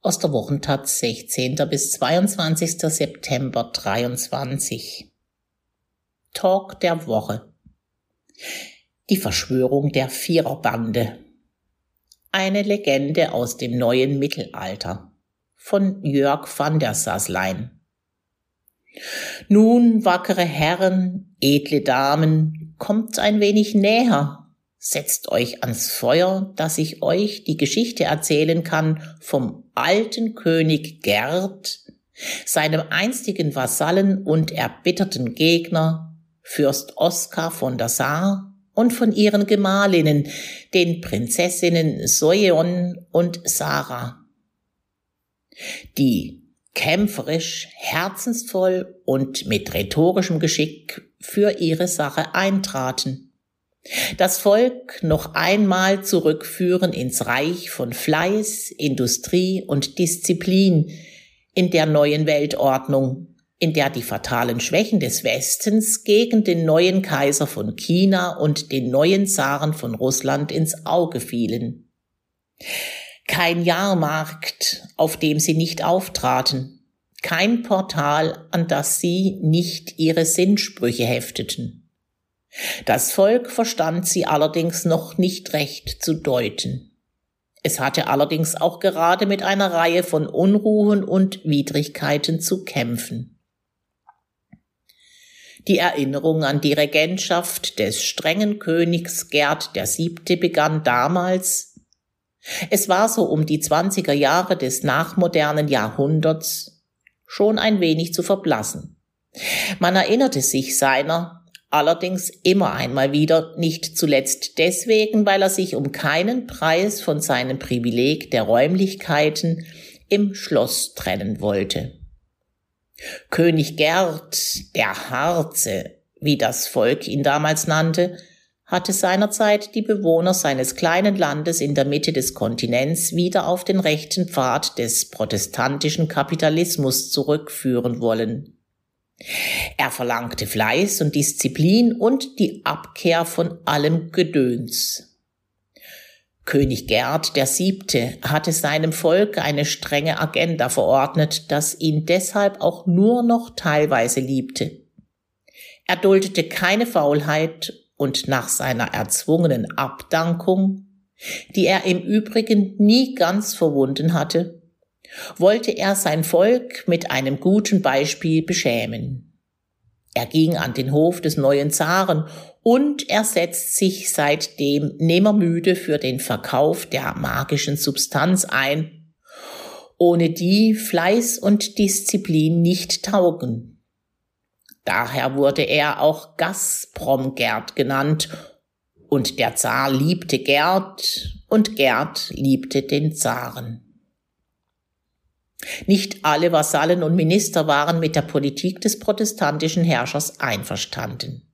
aus der Wochentat 16. bis 22. September 23. Talk der Woche. Die Verschwörung der Viererbande. Eine Legende aus dem neuen Mittelalter von Jörg van der Sasslein. Nun, wackere Herren, edle Damen, kommt ein wenig näher, setzt euch ans Feuer, dass ich euch die Geschichte erzählen kann vom alten König Gerd, seinem einstigen Vasallen und erbitterten Gegner, Fürst Oskar von der Saar und von ihren Gemahlinnen, den Prinzessinnen Soeon und Sarah. Die kämpferisch, herzensvoll und mit rhetorischem Geschick für ihre Sache eintraten das Volk noch einmal zurückführen ins Reich von Fleiß, Industrie und Disziplin in der neuen Weltordnung, in der die fatalen Schwächen des Westens gegen den neuen Kaiser von China und den neuen Zaren von Russland ins Auge fielen. Kein Jahrmarkt, auf dem sie nicht auftraten, kein Portal, an das sie nicht ihre Sinnsprüche hefteten. Das Volk verstand sie allerdings noch nicht recht zu deuten. Es hatte allerdings auch gerade mit einer Reihe von Unruhen und Widrigkeiten zu kämpfen. Die Erinnerung an die Regentschaft des strengen Königs Gerd VII. begann damals, es war so um die zwanziger Jahre des nachmodernen Jahrhunderts, schon ein wenig zu verblassen. Man erinnerte sich seiner, Allerdings immer einmal wieder, nicht zuletzt deswegen, weil er sich um keinen Preis von seinem Privileg der Räumlichkeiten im Schloss trennen wollte. König Gerd, der Harze, wie das Volk ihn damals nannte, hatte seinerzeit die Bewohner seines kleinen Landes in der Mitte des Kontinents wieder auf den rechten Pfad des protestantischen Kapitalismus zurückführen wollen. Er verlangte Fleiß und Disziplin und die Abkehr von allem Gedöns. König Gerd der Siebte hatte seinem Volk eine strenge Agenda verordnet, das ihn deshalb auch nur noch teilweise liebte. Er duldete keine Faulheit und nach seiner erzwungenen Abdankung, die er im Übrigen nie ganz verwunden hatte, wollte er sein Volk mit einem guten Beispiel beschämen. Er ging an den Hof des neuen Zaren und er setzt sich seitdem nimmermüde für den Verkauf der magischen Substanz ein, ohne die Fleiß und Disziplin nicht taugen. Daher wurde er auch Gazprom-Gerd genannt und der Zar liebte Gerd und Gerd liebte den Zaren. Nicht alle Vasallen und Minister waren mit der Politik des protestantischen Herrschers einverstanden.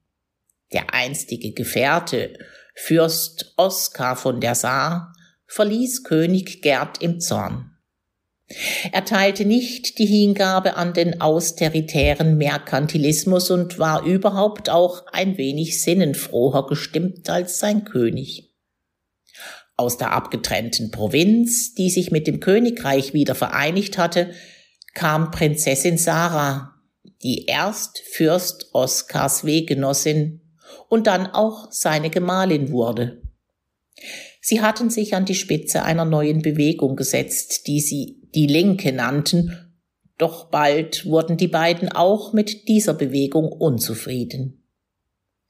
Der einstige Gefährte, Fürst Oskar von der Saar, verließ König Gerd im Zorn. Er teilte nicht die Hingabe an den austeritären Merkantilismus und war überhaupt auch ein wenig sinnenfroher gestimmt als sein König. Aus der abgetrennten Provinz, die sich mit dem Königreich wieder vereinigt hatte, kam Prinzessin Sarah, die erst Fürst Oskars Weggenossin und dann auch seine Gemahlin wurde. Sie hatten sich an die Spitze einer neuen Bewegung gesetzt, die sie die Linke nannten, doch bald wurden die beiden auch mit dieser Bewegung unzufrieden.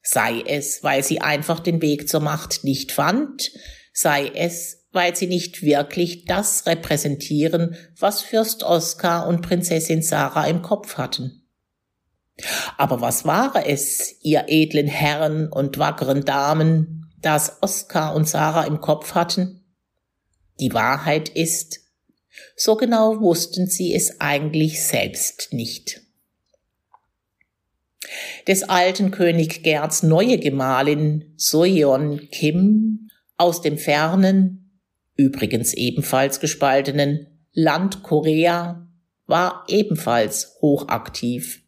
Sei es, weil sie einfach den Weg zur Macht nicht fand, sei es, weil sie nicht wirklich das repräsentieren, was Fürst Oskar und Prinzessin Sarah im Kopf hatten. Aber was war es, ihr edlen Herren und wackeren Damen, das Oskar und Sarah im Kopf hatten? Die Wahrheit ist, so genau wussten sie es eigentlich selbst nicht. Des alten König Gerds neue Gemahlin Soyeon Kim aus dem fernen, übrigens ebenfalls gespaltenen Land Korea war ebenfalls hochaktiv.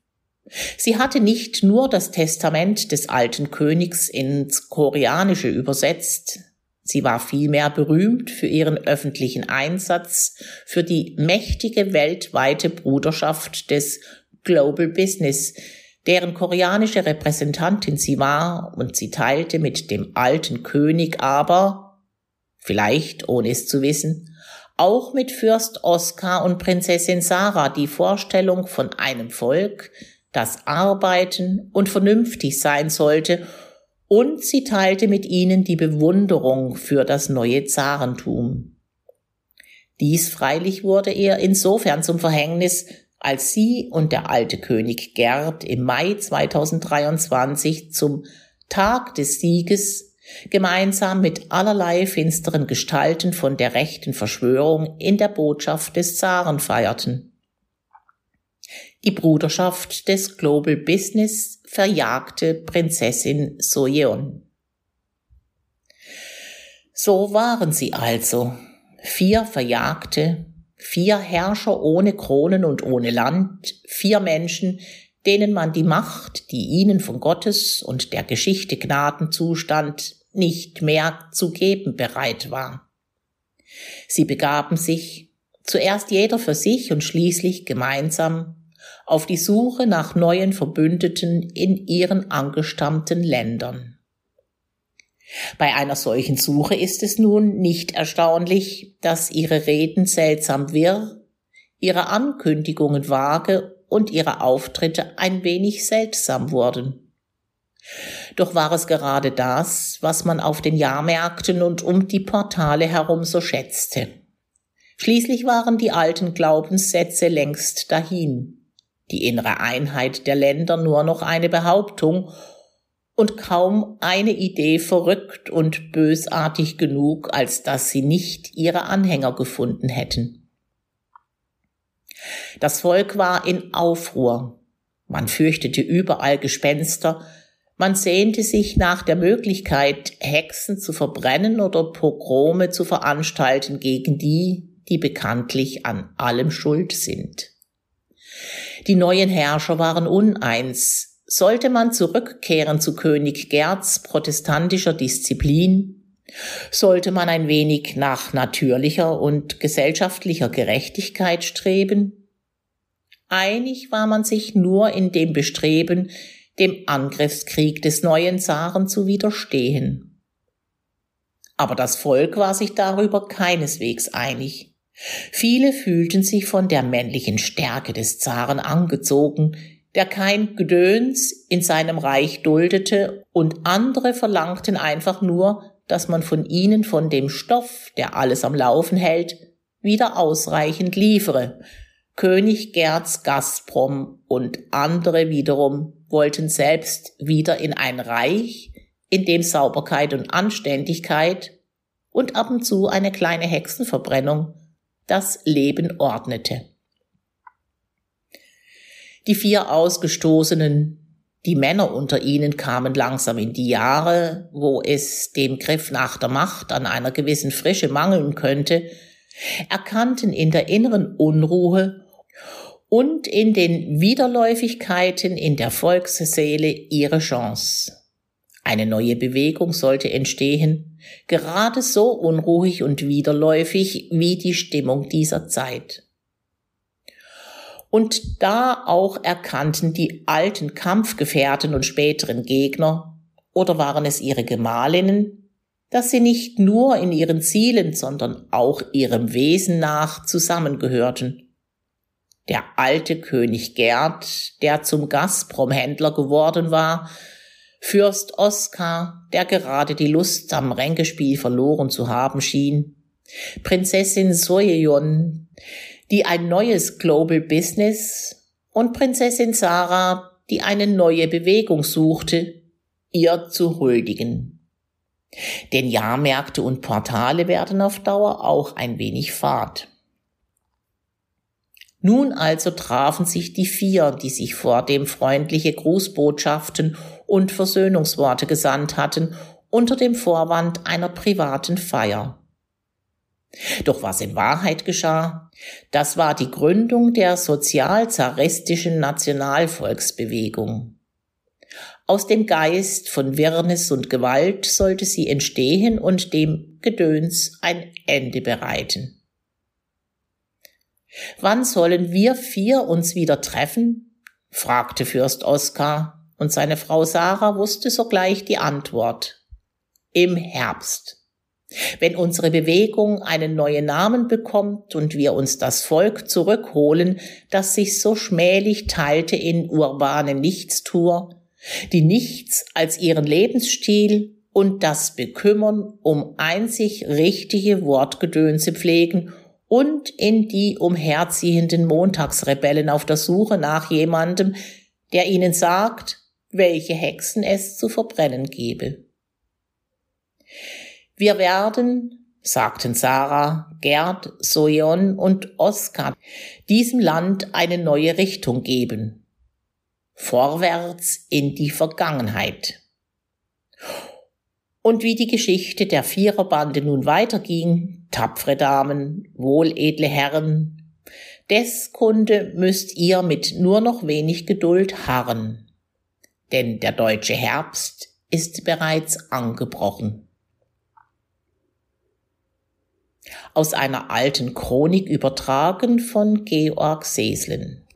Sie hatte nicht nur das Testament des alten Königs ins Koreanische übersetzt, Sie war vielmehr berühmt für ihren öffentlichen Einsatz für die mächtige weltweite Bruderschaft des Global Business, deren koreanische Repräsentantin sie war, und sie teilte mit dem alten König aber, vielleicht ohne es zu wissen, auch mit Fürst Oskar und Prinzessin Sarah die Vorstellung von einem Volk, das arbeiten und vernünftig sein sollte und sie teilte mit ihnen die Bewunderung für das neue Zarentum. Dies freilich wurde ihr insofern zum Verhängnis, als sie und der alte König Gerd im Mai 2023 zum Tag des Sieges gemeinsam mit allerlei finsteren Gestalten von der rechten Verschwörung in der Botschaft des Zaren feierten. Die Bruderschaft des Global Business verjagte Prinzessin Soyeon. So waren sie also, vier Verjagte, vier Herrscher ohne Kronen und ohne Land, vier Menschen, denen man die Macht, die ihnen von Gottes und der Geschichte Gnaden zustand, nicht mehr zu geben bereit war. Sie begaben sich, zuerst jeder für sich und schließlich gemeinsam, auf die Suche nach neuen Verbündeten in ihren angestammten Ländern. Bei einer solchen Suche ist es nun nicht erstaunlich, dass ihre Reden seltsam wirr, ihre Ankündigungen vage und ihre Auftritte ein wenig seltsam wurden. Doch war es gerade das, was man auf den Jahrmärkten und um die Portale herum so schätzte. Schließlich waren die alten Glaubenssätze längst dahin die innere Einheit der Länder nur noch eine Behauptung und kaum eine Idee verrückt und bösartig genug, als dass sie nicht ihre Anhänger gefunden hätten. Das Volk war in Aufruhr. Man fürchtete überall Gespenster, man sehnte sich nach der Möglichkeit, Hexen zu verbrennen oder Pogrome zu veranstalten gegen die, die bekanntlich an allem schuld sind. Die neuen Herrscher waren uneins. Sollte man zurückkehren zu König Gerds protestantischer Disziplin? Sollte man ein wenig nach natürlicher und gesellschaftlicher Gerechtigkeit streben? Einig war man sich nur in dem Bestreben, dem Angriffskrieg des neuen Zaren zu widerstehen. Aber das Volk war sich darüber keineswegs einig. Viele fühlten sich von der männlichen Stärke des Zaren angezogen, der kein Gedöns in seinem Reich duldete, und andere verlangten einfach nur, dass man von ihnen von dem Stoff, der alles am Laufen hält, wieder ausreichend liefere. König Gerds Gazprom und andere wiederum wollten selbst wieder in ein Reich, in dem Sauberkeit und Anständigkeit und ab und zu eine kleine Hexenverbrennung das Leben ordnete. Die vier Ausgestoßenen, die Männer unter ihnen kamen langsam in die Jahre, wo es dem Griff nach der Macht an einer gewissen Frische mangeln könnte, erkannten in der inneren Unruhe und in den Widerläufigkeiten in der Volksseele ihre Chance. Eine neue Bewegung sollte entstehen, gerade so unruhig und widerläufig wie die Stimmung dieser Zeit. Und da auch erkannten die alten Kampfgefährten und späteren Gegner, oder waren es ihre Gemahlinnen, dass sie nicht nur in ihren Zielen, sondern auch ihrem Wesen nach zusammengehörten. Der alte König Gerd, der zum Gazprom-Händler geworden war, Fürst Oskar, der gerade die Lust am Ränkespiel verloren zu haben schien, Prinzessin Soyeon, die ein neues Global Business und Prinzessin Sarah, die eine neue Bewegung suchte, ihr zu huldigen. Denn Jahrmärkte und Portale werden auf Dauer auch ein wenig fad. Nun also trafen sich die vier, die sich vor dem freundliche Grußbotschaften und Versöhnungsworte gesandt hatten, unter dem Vorwand einer privaten Feier. Doch was in Wahrheit geschah, das war die Gründung der sozial-zaristischen Nationalvolksbewegung. Aus dem Geist von Wirrnis und Gewalt sollte sie entstehen und dem Gedöns ein Ende bereiten. Wann sollen wir vier uns wieder treffen? fragte Fürst Oskar, und seine Frau Sarah wusste sogleich die Antwort. Im Herbst. Wenn unsere Bewegung einen neuen Namen bekommt und wir uns das Volk zurückholen, das sich so schmählich teilte in urbane Nichtstour, die nichts als ihren Lebensstil und das Bekümmern um einzig richtige Wortgedönse pflegen und in die umherziehenden Montagsrebellen auf der Suche nach jemandem, der ihnen sagt, welche Hexen es zu verbrennen gebe. Wir werden, sagten Sarah, Gerd, Sojon und Oskar, diesem Land eine neue Richtung geben vorwärts in die Vergangenheit. Und wie die Geschichte der Viererbande nun weiterging, tapfere Damen, wohledle Herren, des Kunde müsst ihr mit nur noch wenig Geduld harren, denn der deutsche Herbst ist bereits angebrochen. Aus einer alten Chronik übertragen von Georg Seslen.